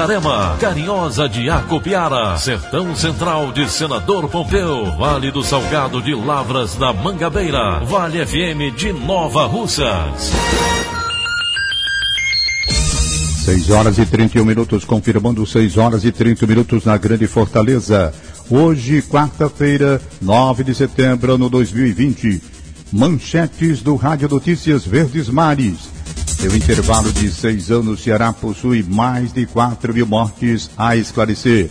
Itarema, Carinhosa de Acopiara, Sertão Central de Senador Pompeu, Vale do Salgado de Lavras da Mangabeira, Vale FM de Nova Russas. 6 horas e 31 minutos, confirmando 6 horas e 30 minutos na Grande Fortaleza. Hoje, quarta-feira, 9 de setembro, ano 2020. Manchetes do Rádio Notícias Verdes Mares. Seu intervalo de seis anos, Ceará possui mais de 4 mil mortes a esclarecer.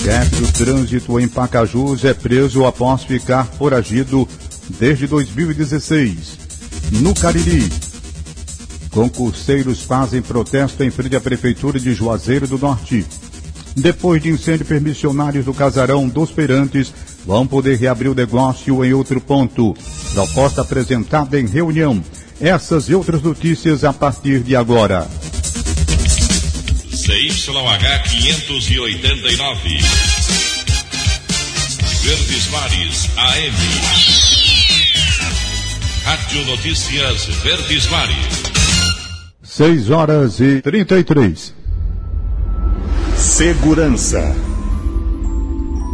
Chefe do trânsito em Pacajus é preso após ficar foragido desde 2016. No Cariri, concurseiros fazem protesto em frente à Prefeitura de Juazeiro do Norte. Depois de incêndio, permissionários do casarão dos Feirantes vão poder reabrir o negócio em outro ponto. Proposta apresentada em reunião. Essas e outras notícias a partir de agora. CYH 589. Verdes Mares AM. Rádio Notícias Verdes Mares. 6 horas e 33. Segurança.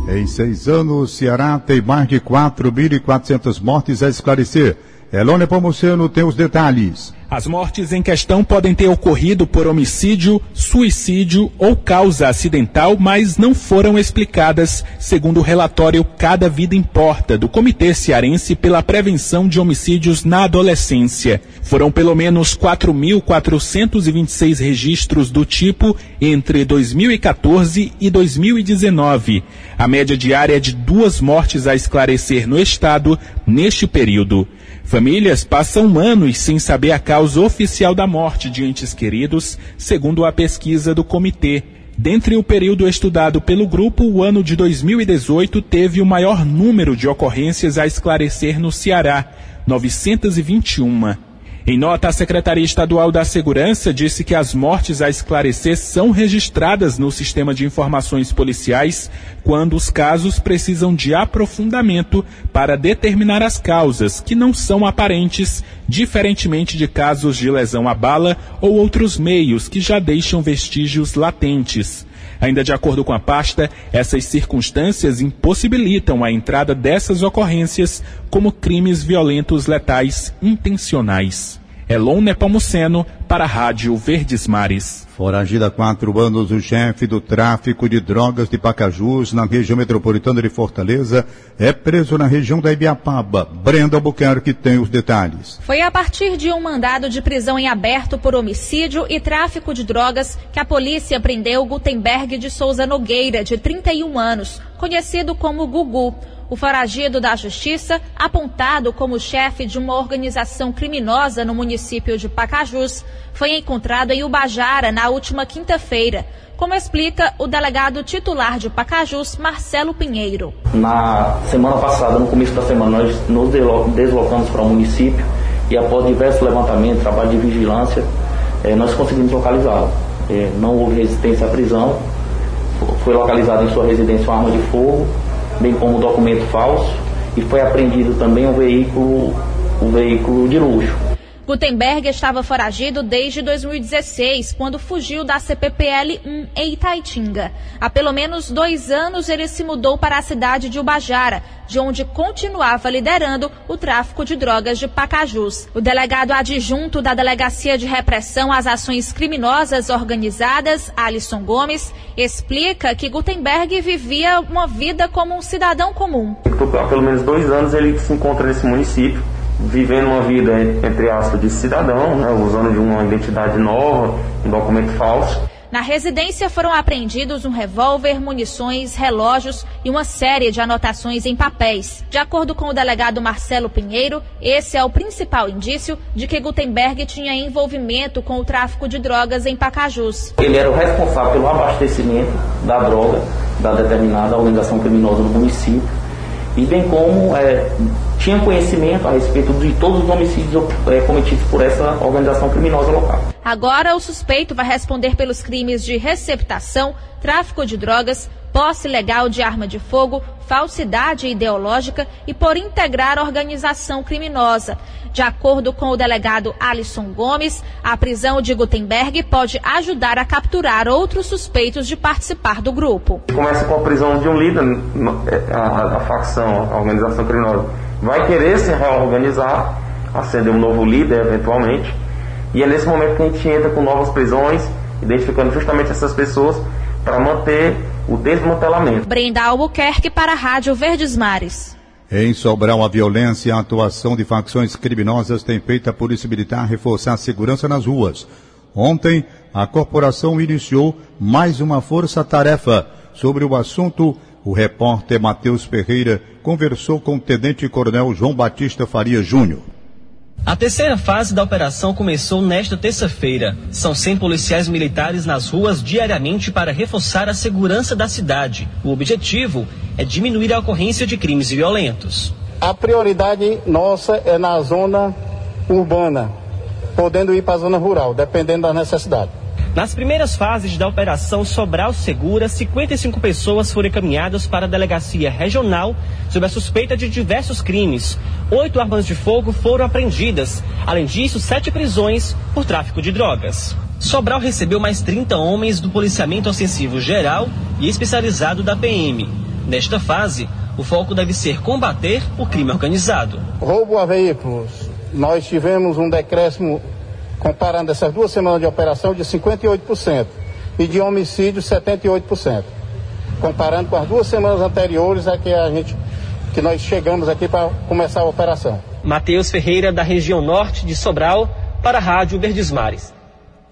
Em seis anos, Ceará tem mais de 4.400 mortes a esclarecer. Elone Pomuceno tem os detalhes. As mortes em questão podem ter ocorrido por homicídio, suicídio ou causa acidental, mas não foram explicadas, segundo o relatório Cada Vida Importa, do Comitê Cearense pela Prevenção de Homicídios na Adolescência. Foram pelo menos 4.426 registros do tipo entre 2014 e 2019. A média diária é de duas mortes a esclarecer no estado neste período. Famílias passam anos sem saber a causa oficial da morte de entes queridos, segundo a pesquisa do comitê. Dentre o período estudado pelo grupo, o ano de 2018 teve o maior número de ocorrências a esclarecer no Ceará, 921. Em nota, a Secretaria Estadual da Segurança disse que as mortes a esclarecer são registradas no sistema de informações policiais quando os casos precisam de aprofundamento para determinar as causas, que não são aparentes, diferentemente de casos de lesão à bala ou outros meios que já deixam vestígios latentes. Ainda de acordo com a pasta, essas circunstâncias impossibilitam a entrada dessas ocorrências como crimes violentos letais intencionais. Elon Nepomuceno, para a Rádio Verdes Mares. Foragida há quatro anos, o chefe do tráfico de drogas de Pacajus, na região metropolitana de Fortaleza, é preso na região da Ibiapaba. Brenda Albuquerque tem os detalhes. Foi a partir de um mandado de prisão em aberto por homicídio e tráfico de drogas que a polícia prendeu Gutenberg de Souza Nogueira, de 31 anos, conhecido como Gugu. O foragido da Justiça, apontado como chefe de uma organização criminosa no município de Pacajus, foi encontrado em Ubajara na última quinta-feira, como explica o delegado titular de Pacajus, Marcelo Pinheiro. Na semana passada, no começo da semana, nós nos deslocamos para o município e após diversos levantamentos, trabalho de vigilância, eh, nós conseguimos localizá-lo. Eh, não houve resistência à prisão, foi localizado em sua residência uma arma de fogo bem como documento falso, e foi apreendido também um veículo, um veículo de luxo. Gutenberg estava foragido desde 2016, quando fugiu da CPPL-1 em Itaitinga. Há pelo menos dois anos ele se mudou para a cidade de Ubajara, de onde continuava liderando o tráfico de drogas de Pacajus. O delegado adjunto da Delegacia de Repressão às Ações Criminosas Organizadas, Alisson Gomes, explica que Gutenberg vivia uma vida como um cidadão comum. Há pelo menos dois anos ele se encontra nesse município vivendo uma vida, entre aspas, de cidadão, né, usando de uma identidade nova, um documento falso. Na residência foram apreendidos um revólver, munições, relógios e uma série de anotações em papéis. De acordo com o delegado Marcelo Pinheiro, esse é o principal indício de que Gutenberg tinha envolvimento com o tráfico de drogas em Pacajus. Ele era o responsável pelo abastecimento da droga da determinada organização criminosa do município e bem como é, tinha conhecimento a respeito de todos os homicídios é, cometidos por essa organização criminosa local. Agora, o suspeito vai responder pelos crimes de receptação, tráfico de drogas, posse legal de arma de fogo, falsidade ideológica e por integrar organização criminosa. De acordo com o delegado Alisson Gomes, a prisão de Gutenberg pode ajudar a capturar outros suspeitos de participar do grupo. Começa com a prisão de um líder, é, a, a facção, a organização criminosa vai querer se reorganizar, acender um novo líder eventualmente e é nesse momento que a gente entra com novas prisões, identificando justamente essas pessoas para manter o desmantelamento. Brenda Albuquerque para a Rádio Verdes Mares. Em Sobral, a violência e a atuação de facções criminosas tem feito a Polícia Militar reforçar a segurança nas ruas. Ontem, a corporação iniciou mais uma força-tarefa. Sobre o assunto, o repórter Matheus Ferreira conversou com o Tenente Coronel João Batista Faria Júnior. A terceira fase da operação começou nesta terça-feira. São 100 policiais militares nas ruas diariamente para reforçar a segurança da cidade. O objetivo é diminuir a ocorrência de crimes violentos. A prioridade nossa é na zona urbana, podendo ir para a zona rural, dependendo da necessidade. Nas primeiras fases da Operação Sobral Segura, 55 pessoas foram encaminhadas para a delegacia regional sob a suspeita de diversos crimes. Oito armas de fogo foram apreendidas. Além disso, sete prisões por tráfico de drogas. Sobral recebeu mais 30 homens do policiamento ofensivo geral e especializado da PM. Nesta fase, o foco deve ser combater o crime organizado. Roubo a veículos. Nós tivemos um decréscimo comparando essas duas semanas de operação, de 58%, e de homicídio, 78%. Comparando com as duas semanas anteriores, é que a gente que nós chegamos aqui para começar a operação. Matheus Ferreira, da região norte de Sobral, para a Rádio Verdes Mares.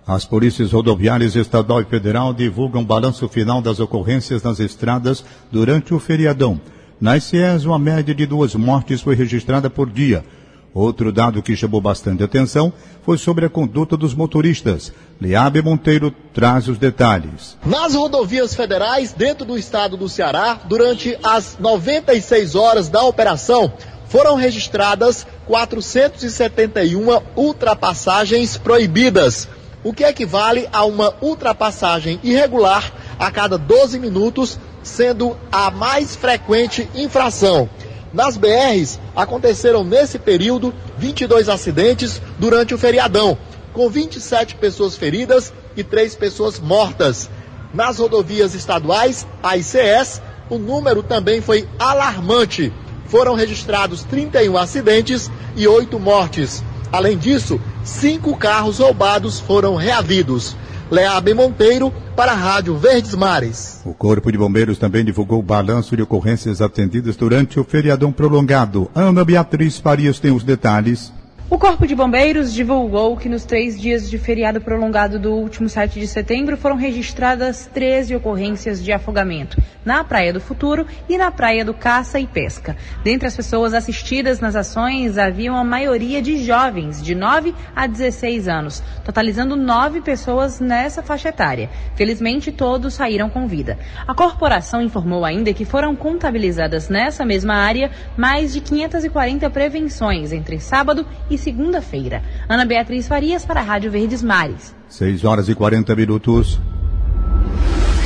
As polícias rodoviárias estadual e federal divulgam balanço final das ocorrências nas estradas durante o feriadão. Na ICES, uma média de duas mortes foi registrada por dia. Outro dado que chamou bastante atenção foi sobre a conduta dos motoristas. Leabe Monteiro traz os detalhes. Nas rodovias federais, dentro do estado do Ceará, durante as 96 horas da operação, foram registradas 471 ultrapassagens proibidas, o que equivale a uma ultrapassagem irregular a cada 12 minutos, sendo a mais frequente infração. Nas BRs, aconteceram nesse período 22 acidentes durante o feriadão, com 27 pessoas feridas e 3 pessoas mortas. Nas rodovias estaduais, a ICS, o número também foi alarmante. Foram registrados 31 acidentes e 8 mortes. Além disso, cinco carros roubados foram reavidos. Leabe Monteiro, para a Rádio Verdes Mares. O Corpo de Bombeiros também divulgou o balanço de ocorrências atendidas durante o feriadão prolongado. Ana Beatriz Farias tem os detalhes. O Corpo de Bombeiros divulgou que nos três dias de feriado prolongado do último 7 de setembro foram registradas 13 ocorrências de afogamento na Praia do Futuro e na Praia do Caça e Pesca. Dentre as pessoas assistidas nas ações, havia uma maioria de jovens, de 9 a 16 anos, totalizando nove pessoas nessa faixa etária. Felizmente, todos saíram com vida. A corporação informou ainda que foram contabilizadas nessa mesma área mais de 540 prevenções entre sábado e segunda-feira. Ana Beatriz Farias para a Rádio Verdes Mares. 6 horas e 40 minutos.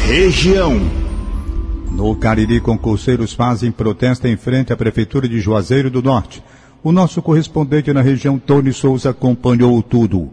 Região. No Cariri, concurseiros fazem protesto em frente à Prefeitura de Juazeiro do Norte. O nosso correspondente na região, Tony Souza, acompanhou tudo.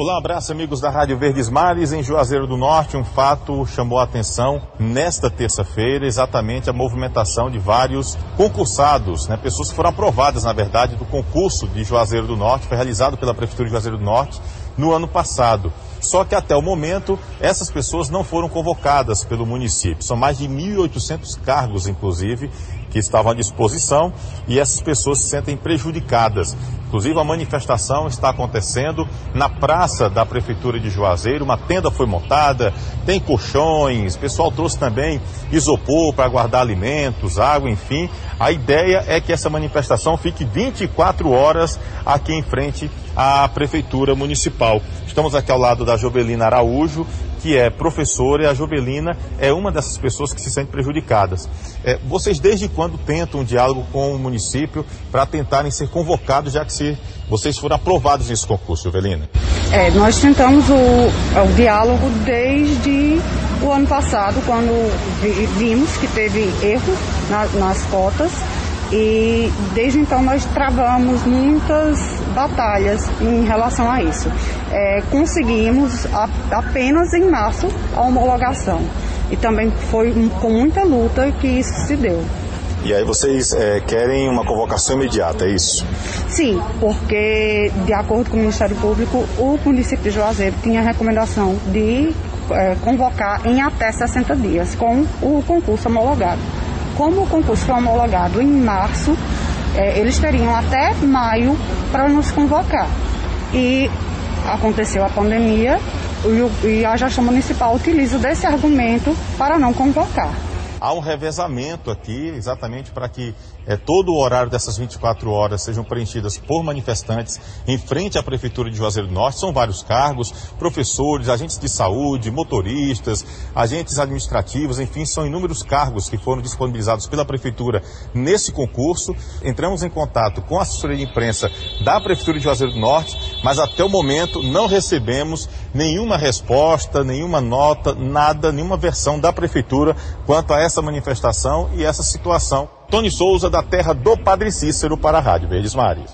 Olá, abraço amigos da Rádio Verdes Mares. Em Juazeiro do Norte, um fato chamou a atenção nesta terça-feira, exatamente a movimentação de vários concursados, né? pessoas que foram aprovadas, na verdade, do concurso de Juazeiro do Norte, foi realizado pela Prefeitura de Juazeiro do Norte no ano passado. Só que até o momento, essas pessoas não foram convocadas pelo município. São mais de 1.800 cargos, inclusive, que estavam à disposição e essas pessoas se sentem prejudicadas. Inclusive, a manifestação está acontecendo na praça da Prefeitura de Juazeiro. Uma tenda foi montada, tem colchões, o pessoal trouxe também isopor para guardar alimentos, água, enfim. A ideia é que essa manifestação fique 24 horas aqui em frente à Prefeitura Municipal. Estamos aqui ao lado da Jobelina Araújo, que é professora, e a Jovelina é uma dessas pessoas que se sentem prejudicadas. É, vocês desde quando tentam um diálogo com o município para tentarem ser convocados, já que se vocês foram aprovados nesse concurso, Jovelina? É, nós tentamos o, o diálogo desde o ano passado, quando vimos que teve erro na, nas cotas e desde então nós travamos muitas batalhas em relação a isso. É, conseguimos a, apenas em março a homologação e também foi com muita luta que isso se deu. E aí vocês é, querem uma convocação imediata, é isso? Sim, porque de acordo com o Ministério Público, o município de Juazeiro tinha a recomendação de é, convocar em até 60 dias com o concurso homologado. Como o concurso foi homologado em março, é, eles teriam até maio para nos convocar. E aconteceu a pandemia e a gestão municipal utiliza desse argumento para não convocar. Há um revezamento aqui, exatamente para que é, todo o horário dessas 24 horas sejam preenchidas por manifestantes em frente à Prefeitura de Juazeiro do Norte. São vários cargos, professores, agentes de saúde, motoristas, agentes administrativos, enfim, são inúmeros cargos que foram disponibilizados pela Prefeitura nesse concurso. Entramos em contato com a assessoria de imprensa da Prefeitura de Juazeiro do Norte, mas até o momento não recebemos nenhuma resposta, nenhuma nota, nada, nenhuma versão da Prefeitura quanto a essa manifestação e essa situação Tony Souza, da terra do Padre Cícero, para a Rádio Verdes Mares.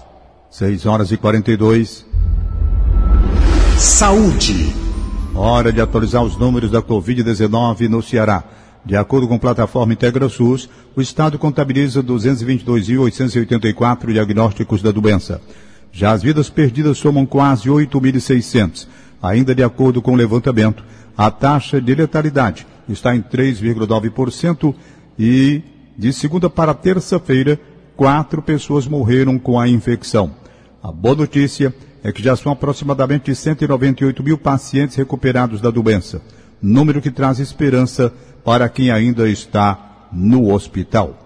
6 horas e 42. Saúde. Hora de atualizar os números da Covid-19 no Ceará. De acordo com a plataforma IntegraSUS, o Estado contabiliza 222.884 diagnósticos da doença. Já as vidas perdidas somam quase 8.600. Ainda de acordo com o levantamento, a taxa de letalidade está em 3,9% e de segunda para terça-feira, quatro pessoas morreram com a infecção. A boa notícia é que já são aproximadamente 198 mil pacientes recuperados da doença, número que traz esperança para quem ainda está no hospital.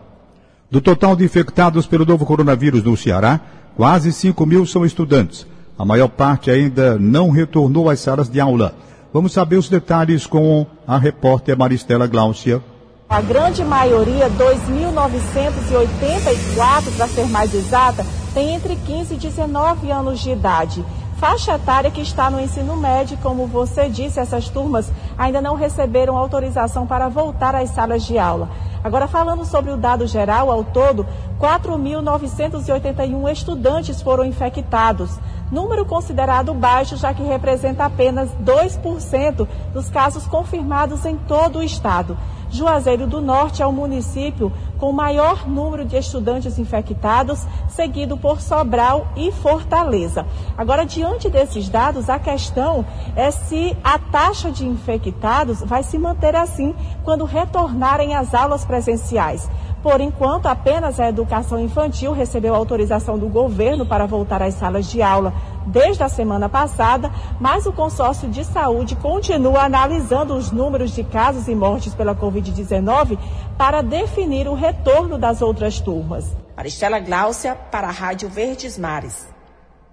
Do total de infectados pelo novo coronavírus no Ceará, quase 5 mil são estudantes. A maior parte ainda não retornou às salas de aula. Vamos saber os detalhes com a repórter Maristela Gláucia. A grande maioria, 2.984 para ser mais exata, tem entre 15 e 19 anos de idade. Faixa etária que está no ensino médio, como você disse, essas turmas ainda não receberam autorização para voltar às salas de aula. Agora, falando sobre o dado geral, ao todo, 4.981 estudantes foram infectados. Número considerado baixo, já que representa apenas 2% dos casos confirmados em todo o estado. Juazeiro do Norte é o município com maior número de estudantes infectados, seguido por Sobral e Fortaleza. Agora, diante desses dados, a questão é se a taxa de infectados vai se manter assim quando retornarem às aulas presenciais. Por enquanto, apenas a educação infantil recebeu autorização do governo para voltar às salas de aula desde a semana passada, mas o consórcio de saúde continua analisando os números de casos e mortes pela Covid-19 para definir o retorno das outras turmas. Maristela Gláucia, para a Rádio Verdes Mares.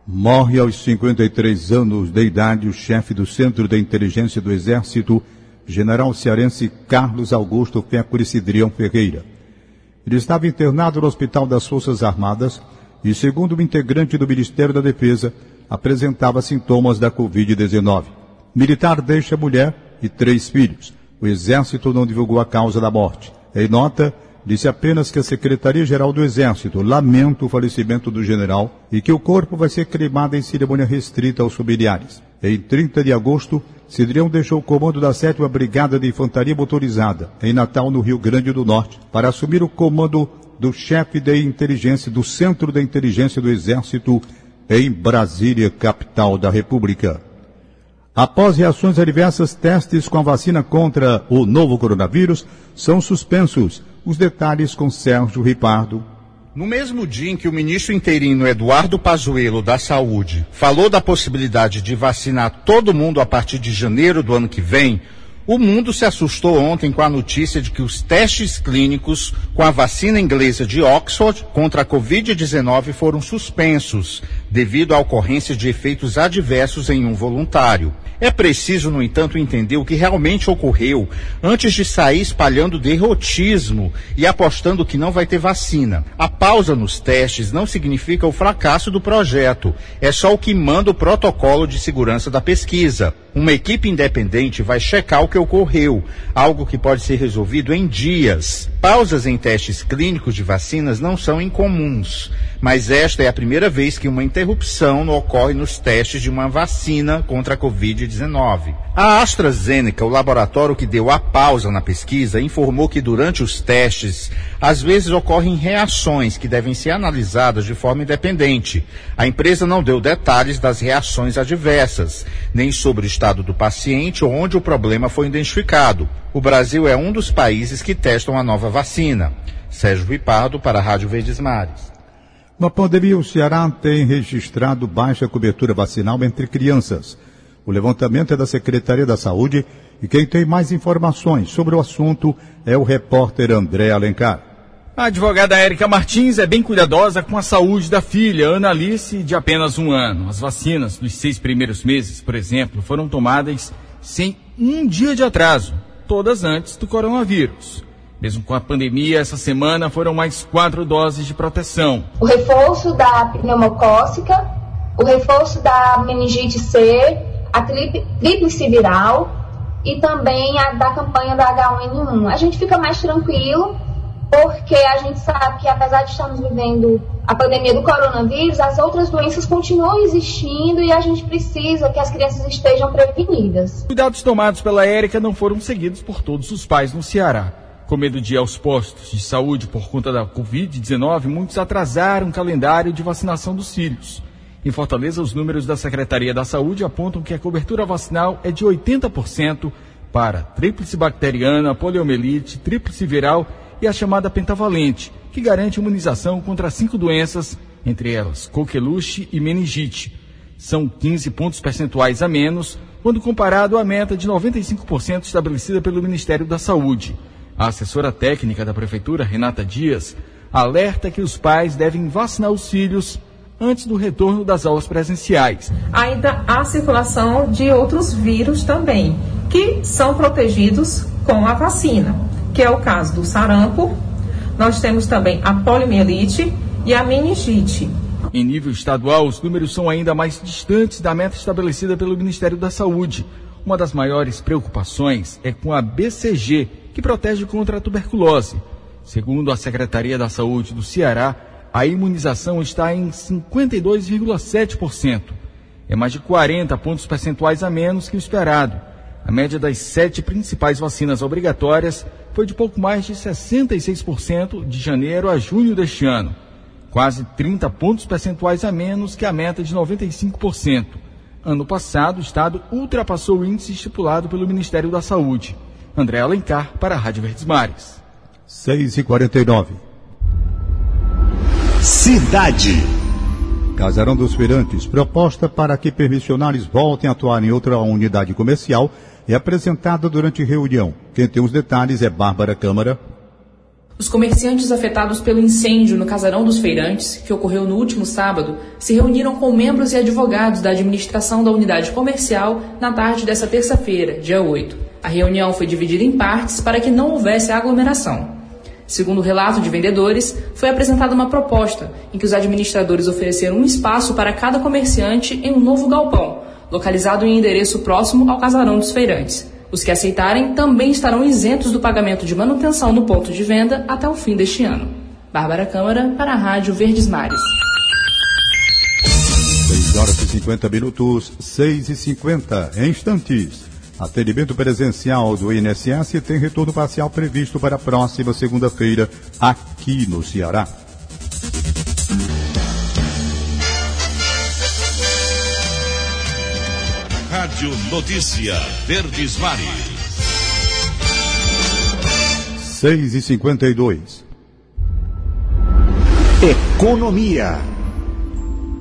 Morre aos 53 anos de idade o chefe do Centro de Inteligência do Exército, general cearense Carlos Augusto Fécuri Cidrião Ferreira. Ele estava internado no Hospital das Forças Armadas e, segundo um integrante do Ministério da Defesa, apresentava sintomas da Covid-19. Militar deixa mulher e três filhos. O Exército não divulgou a causa da morte. Em nota, disse apenas que a Secretaria-Geral do Exército lamenta o falecimento do general e que o corpo vai ser cremado em cerimônia restrita aos familiares. Em 30 de agosto, Cidrião deixou o comando da 7 Brigada de Infantaria Motorizada, em Natal, no Rio Grande do Norte, para assumir o comando do chefe de inteligência do Centro de Inteligência do Exército, em Brasília, capital da República. Após reações adversas, testes com a vacina contra o novo coronavírus são suspensos. Os detalhes com Sérgio Ripardo. No mesmo dia em que o ministro interino Eduardo Pazuello da Saúde falou da possibilidade de vacinar todo mundo a partir de janeiro do ano que vem, o mundo se assustou ontem com a notícia de que os testes clínicos com a vacina inglesa de Oxford contra a Covid-19 foram suspensos, devido à ocorrência de efeitos adversos em um voluntário. É preciso, no entanto, entender o que realmente ocorreu antes de sair espalhando derrotismo e apostando que não vai ter vacina. A pausa nos testes não significa o fracasso do projeto, é só o que manda o protocolo de segurança da pesquisa. Uma equipe independente vai checar o que ocorreu, algo que pode ser resolvido em dias. Pausas em testes clínicos de vacinas não são incomuns, mas esta é a primeira vez que uma interrupção ocorre nos testes de uma vacina contra a Covid-19. A AstraZeneca, o laboratório que deu a pausa na pesquisa, informou que durante os testes, às vezes ocorrem reações que devem ser analisadas de forma independente. A empresa não deu detalhes das reações adversas, nem sobre o estado do paciente ou onde o problema foi identificado. O Brasil é um dos países que testam a nova vacina. Sérgio Vipardo para a Rádio Verdes Mares. Na pandemia, o Ceará tem registrado baixa cobertura vacinal entre crianças. O levantamento é da Secretaria da Saúde e quem tem mais informações sobre o assunto é o repórter André Alencar. A advogada Érica Martins é bem cuidadosa com a saúde da filha, Ana Alice, de apenas um ano. As vacinas dos seis primeiros meses, por exemplo, foram tomadas sem um dia de atraso, todas antes do coronavírus. Mesmo com a pandemia, essa semana foram mais quatro doses de proteção. O reforço da pneumocócica, o reforço da meningite C, a tríplice viral e também a da campanha da H1N1. A gente fica mais tranquilo porque a gente sabe que apesar de estarmos vivendo a pandemia do coronavírus, as outras doenças continuam existindo e a gente precisa que as crianças estejam prevenidas. Cuidados tomados pela Érica não foram seguidos por todos os pais no Ceará. Com medo de ir aos postos de saúde por conta da Covid-19, muitos atrasaram o calendário de vacinação dos filhos. Em Fortaleza, os números da Secretaria da Saúde apontam que a cobertura vacinal é de 80% para tríplice bacteriana, poliomielite, tríplice viral e a chamada pentavalente, que garante imunização contra cinco doenças, entre elas coqueluche e meningite. São 15 pontos percentuais a menos quando comparado à meta de 95% estabelecida pelo Ministério da Saúde. A assessora técnica da Prefeitura, Renata Dias, alerta que os pais devem vacinar os filhos antes do retorno das aulas presenciais. Ainda há circulação de outros vírus também, que são protegidos com a vacina, que é o caso do sarampo, nós temos também a poliomielite e a meningite. Em nível estadual, os números são ainda mais distantes da meta estabelecida pelo Ministério da Saúde. Uma das maiores preocupações é com a BCG, que protege contra a tuberculose. Segundo a Secretaria da Saúde do Ceará, a imunização está em 52,7%. É mais de 40 pontos percentuais a menos que o esperado. A média das sete principais vacinas obrigatórias foi de pouco mais de 66% de janeiro a junho deste ano. Quase 30 pontos percentuais a menos que a meta de 95%. Ano passado, o Estado ultrapassou o índice estipulado pelo Ministério da Saúde. André Alencar, para a Rádio Verdes Mares. 6 e 49 Cidade. Casarão dos Feirantes, proposta para que permissionários voltem a atuar em outra unidade comercial, é apresentada durante reunião. Quem tem os detalhes é Bárbara Câmara. Os comerciantes afetados pelo incêndio no Casarão dos Feirantes, que ocorreu no último sábado, se reuniram com membros e advogados da administração da unidade comercial na tarde dessa terça-feira, dia 8. A reunião foi dividida em partes para que não houvesse aglomeração. Segundo o relato de vendedores, foi apresentada uma proposta em que os administradores ofereceram um espaço para cada comerciante em um novo galpão, localizado em endereço próximo ao casarão dos feirantes. Os que aceitarem também estarão isentos do pagamento de manutenção no ponto de venda até o fim deste ano. Bárbara Câmara, para a Rádio Verdes Mares. 6 horas e 50 minutos, 6 e 50 em instantes. Atendimento presencial do INSS tem retorno parcial previsto para a próxima segunda-feira aqui no Ceará. Rádio Notícia Verdes Mares. 6 e 52 Economia.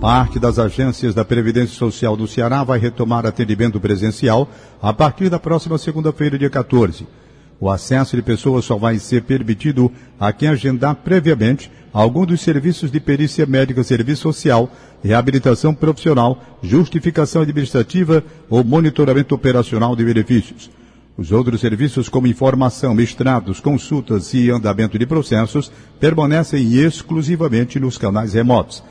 Parte das agências da Previdência Social do Ceará vai retomar atendimento presencial a partir da próxima segunda-feira, dia 14. O acesso de pessoas só vai ser permitido a quem agendar previamente algum dos serviços de perícia médica, serviço social, reabilitação profissional, justificação administrativa ou monitoramento operacional de benefícios. Os outros serviços, como informação, mestrados, consultas e andamento de processos, permanecem exclusivamente nos canais remotos.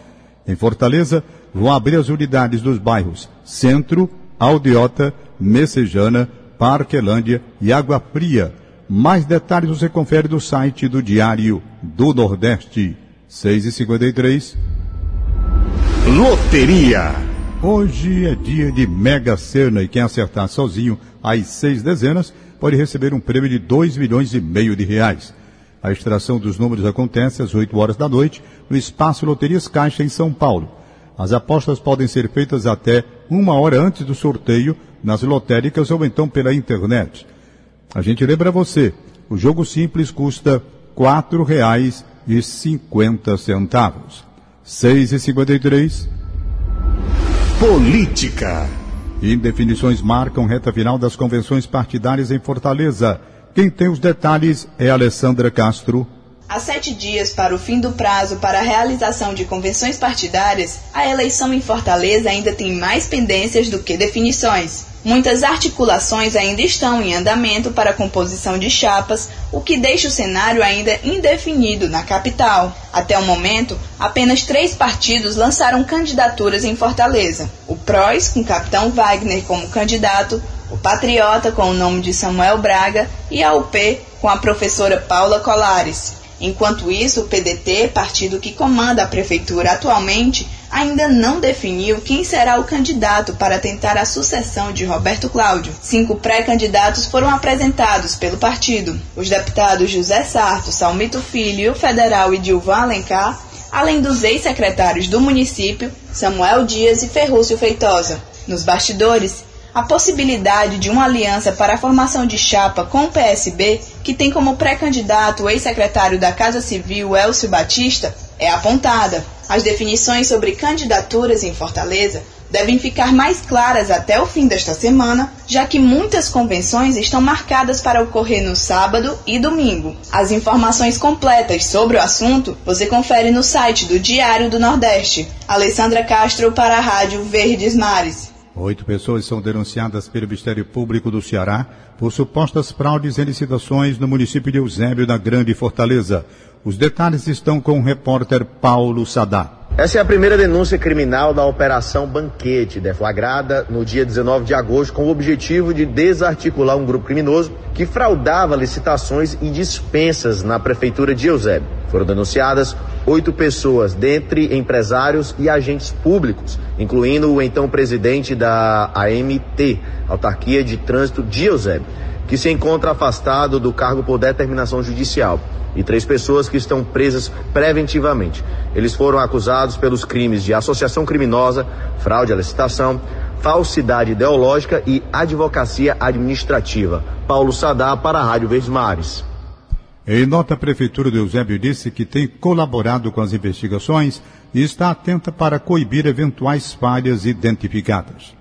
Em Fortaleza, vão abrir as unidades dos bairros Centro, Aldeota, Messejana, Parquelândia e Água Fria. Mais detalhes você confere no site do Diário do Nordeste. 6 e 53 Loteria. Hoje é dia de Mega Sena e quem acertar sozinho as seis dezenas pode receber um prêmio de 2 milhões e meio de reais. A extração dos números acontece às 8 horas da noite no Espaço Loterias Caixa em São Paulo. As apostas podem ser feitas até uma hora antes do sorteio nas lotéricas ou então pela internet. A gente lembra você, o jogo simples custa R$ 4,50. 6,53. Política. Indefinições marcam reta final das convenções partidárias em Fortaleza. Quem tem os detalhes é Alessandra Castro. Há sete dias para o fim do prazo para a realização de convenções partidárias, a eleição em Fortaleza ainda tem mais pendências do que definições. Muitas articulações ainda estão em andamento para a composição de chapas, o que deixa o cenário ainda indefinido na capital. Até o momento, apenas três partidos lançaram candidaturas em Fortaleza: o PROS, com o capitão Wagner como candidato, o Patriota, com o nome de Samuel Braga, e a UP, com a professora Paula Colares. Enquanto isso, o PDT, partido que comanda a prefeitura atualmente, ainda não definiu quem será o candidato para tentar a sucessão de Roberto Cláudio. Cinco pré-candidatos foram apresentados pelo partido. Os deputados José Sarto, Salmito Filho, o federal Edilvan Alencar, além dos ex-secretários do município, Samuel Dias e Ferrúcio Feitosa. Nos bastidores, a possibilidade de uma aliança para a formação de chapa com o PSB, que tem como pré-candidato o ex-secretário da Casa Civil Elcio Batista, é apontada. As definições sobre candidaturas em Fortaleza devem ficar mais claras até o fim desta semana, já que muitas convenções estão marcadas para ocorrer no sábado e domingo. As informações completas sobre o assunto você confere no site do Diário do Nordeste. Alessandra Castro para a Rádio Verdes Mares. Oito pessoas são denunciadas pelo Ministério Público do Ceará por supostas fraudes em licitações no município de Eusébio, na Grande Fortaleza. Os detalhes estão com o repórter Paulo Sadá. Essa é a primeira denúncia criminal da Operação Banquete, deflagrada no dia 19 de agosto, com o objetivo de desarticular um grupo criminoso que fraudava licitações e dispensas na Prefeitura de Eusébio. Foram denunciadas oito pessoas, dentre empresários e agentes públicos, incluindo o então presidente da AMT, Autarquia de Trânsito Eusébio, que se encontra afastado do cargo por determinação judicial e três pessoas que estão presas preventivamente. Eles foram acusados pelos crimes de associação criminosa, fraude à licitação, falsidade ideológica e advocacia administrativa. Paulo Sadá para a Rádio Verdes Mares. Em nota, a Prefeitura de Eusébio disse que tem colaborado com as investigações e está atenta para coibir eventuais falhas identificadas.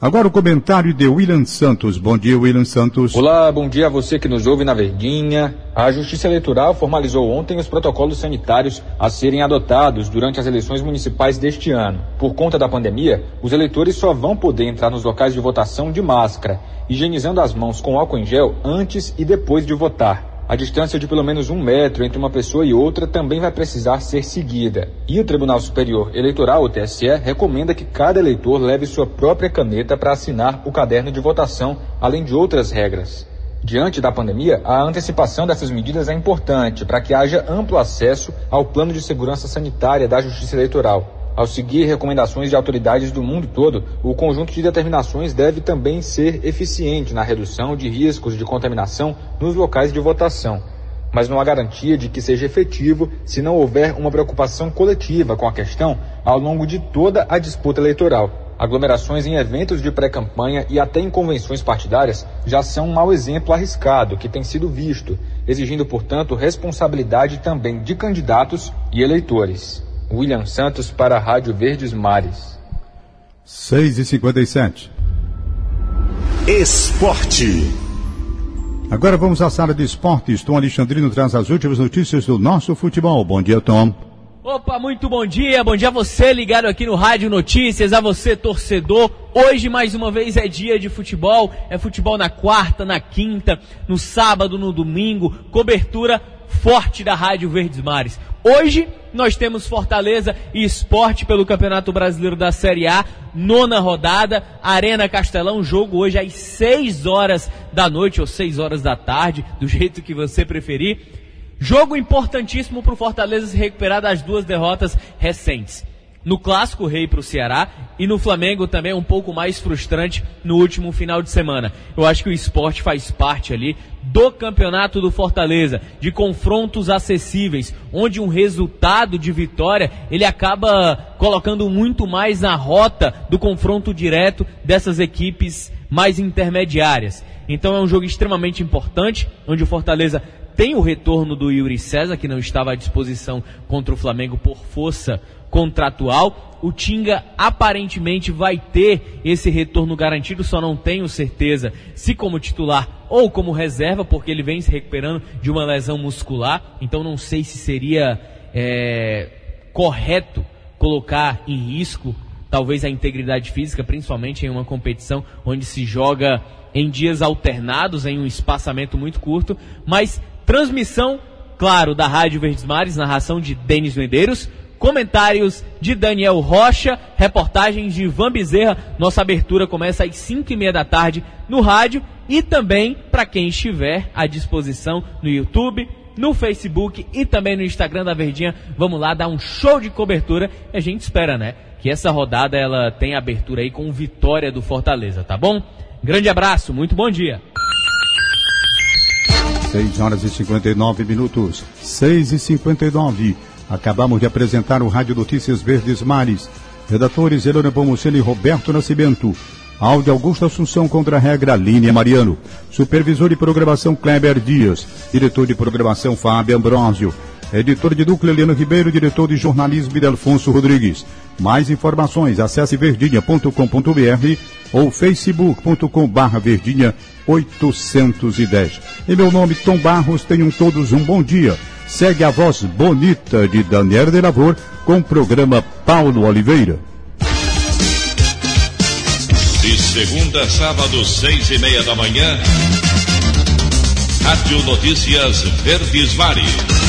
Agora o comentário de William Santos. Bom dia, William Santos. Olá, bom dia a você que nos ouve na Verdinha. A Justiça Eleitoral formalizou ontem os protocolos sanitários a serem adotados durante as eleições municipais deste ano. Por conta da pandemia, os eleitores só vão poder entrar nos locais de votação de máscara, higienizando as mãos com álcool em gel antes e depois de votar. A distância de pelo menos um metro entre uma pessoa e outra também vai precisar ser seguida. E o Tribunal Superior Eleitoral, o TSE, recomenda que cada eleitor leve sua própria caneta para assinar o caderno de votação, além de outras regras. Diante da pandemia, a antecipação dessas medidas é importante para que haja amplo acesso ao plano de segurança sanitária da Justiça Eleitoral. Ao seguir recomendações de autoridades do mundo todo, o conjunto de determinações deve também ser eficiente na redução de riscos de contaminação nos locais de votação. Mas não há garantia de que seja efetivo se não houver uma preocupação coletiva com a questão ao longo de toda a disputa eleitoral. Aglomerações em eventos de pré-campanha e até em convenções partidárias já são um mau exemplo arriscado que tem sido visto, exigindo, portanto, responsabilidade também de candidatos e eleitores. William Santos para a Rádio Verdes Mares. 6 e 57 Esporte. Agora vamos à sala de esportes. Tom Alexandrino traz as últimas notícias do nosso futebol. Bom dia, Tom. Opa, muito bom dia. Bom dia a você ligado aqui no Rádio Notícias, a você torcedor. Hoje mais uma vez é dia de futebol. É futebol na quarta, na quinta, no sábado, no domingo. Cobertura forte da Rádio Verdes Mares. Hoje nós temos Fortaleza e Esporte pelo Campeonato Brasileiro da Série A, nona rodada, Arena Castelão, jogo hoje às 6 horas da noite ou 6 horas da tarde, do jeito que você preferir. Jogo importantíssimo para o Fortaleza se recuperar das duas derrotas recentes no Clássico Rei para o Ceará e no Flamengo também um pouco mais frustrante no último final de semana. Eu acho que o esporte faz parte ali do campeonato do Fortaleza, de confrontos acessíveis, onde um resultado de vitória ele acaba colocando muito mais na rota do confronto direto dessas equipes mais intermediárias. Então é um jogo extremamente importante, onde o Fortaleza tem o retorno do Yuri César, que não estava à disposição contra o Flamengo por força contratual. O Tinga aparentemente vai ter esse retorno garantido, só não tenho certeza se como titular ou como reserva, porque ele vem se recuperando de uma lesão muscular. Então não sei se seria é, correto colocar em risco talvez a integridade física, principalmente em uma competição onde se joga em dias alternados, em um espaçamento muito curto, mas transmissão, claro, da Rádio Verdes Mares, narração de Denis Medeiros, comentários de Daniel Rocha, reportagens de Ivan Bezerra. Nossa abertura começa às 5 e meia da tarde no rádio e também para quem estiver à disposição no YouTube, no Facebook e também no Instagram da Verdinha. Vamos lá dar um show de cobertura a gente espera, né? Que essa rodada ela tenha abertura aí com vitória do Fortaleza, tá bom? Grande abraço, muito bom dia. 6 horas e 59 minutos. 6 e 59. Acabamos de apresentar o Rádio Notícias Verdes Mares. Redatores Helena Pomuceno e Roberto Nascimento. Áudio Augusto Assunção contra a regra Línia Mariano. Supervisor de programação Kleber Dias. Diretor de programação Fábio Ambrosio. Editor de núcleo Helena Ribeiro, diretor de jornalismo Idelfonso Rodrigues. Mais informações, acesse verdinha.com.br ou facebook.com barra verdinha 810. Em meu nome, Tom Barros, tenham todos um bom dia segue a voz bonita de Daniel de Lavor com o programa Paulo Oliveira. De segunda a sábado, seis e meia da manhã, Rádio Notícias Verdes Mares.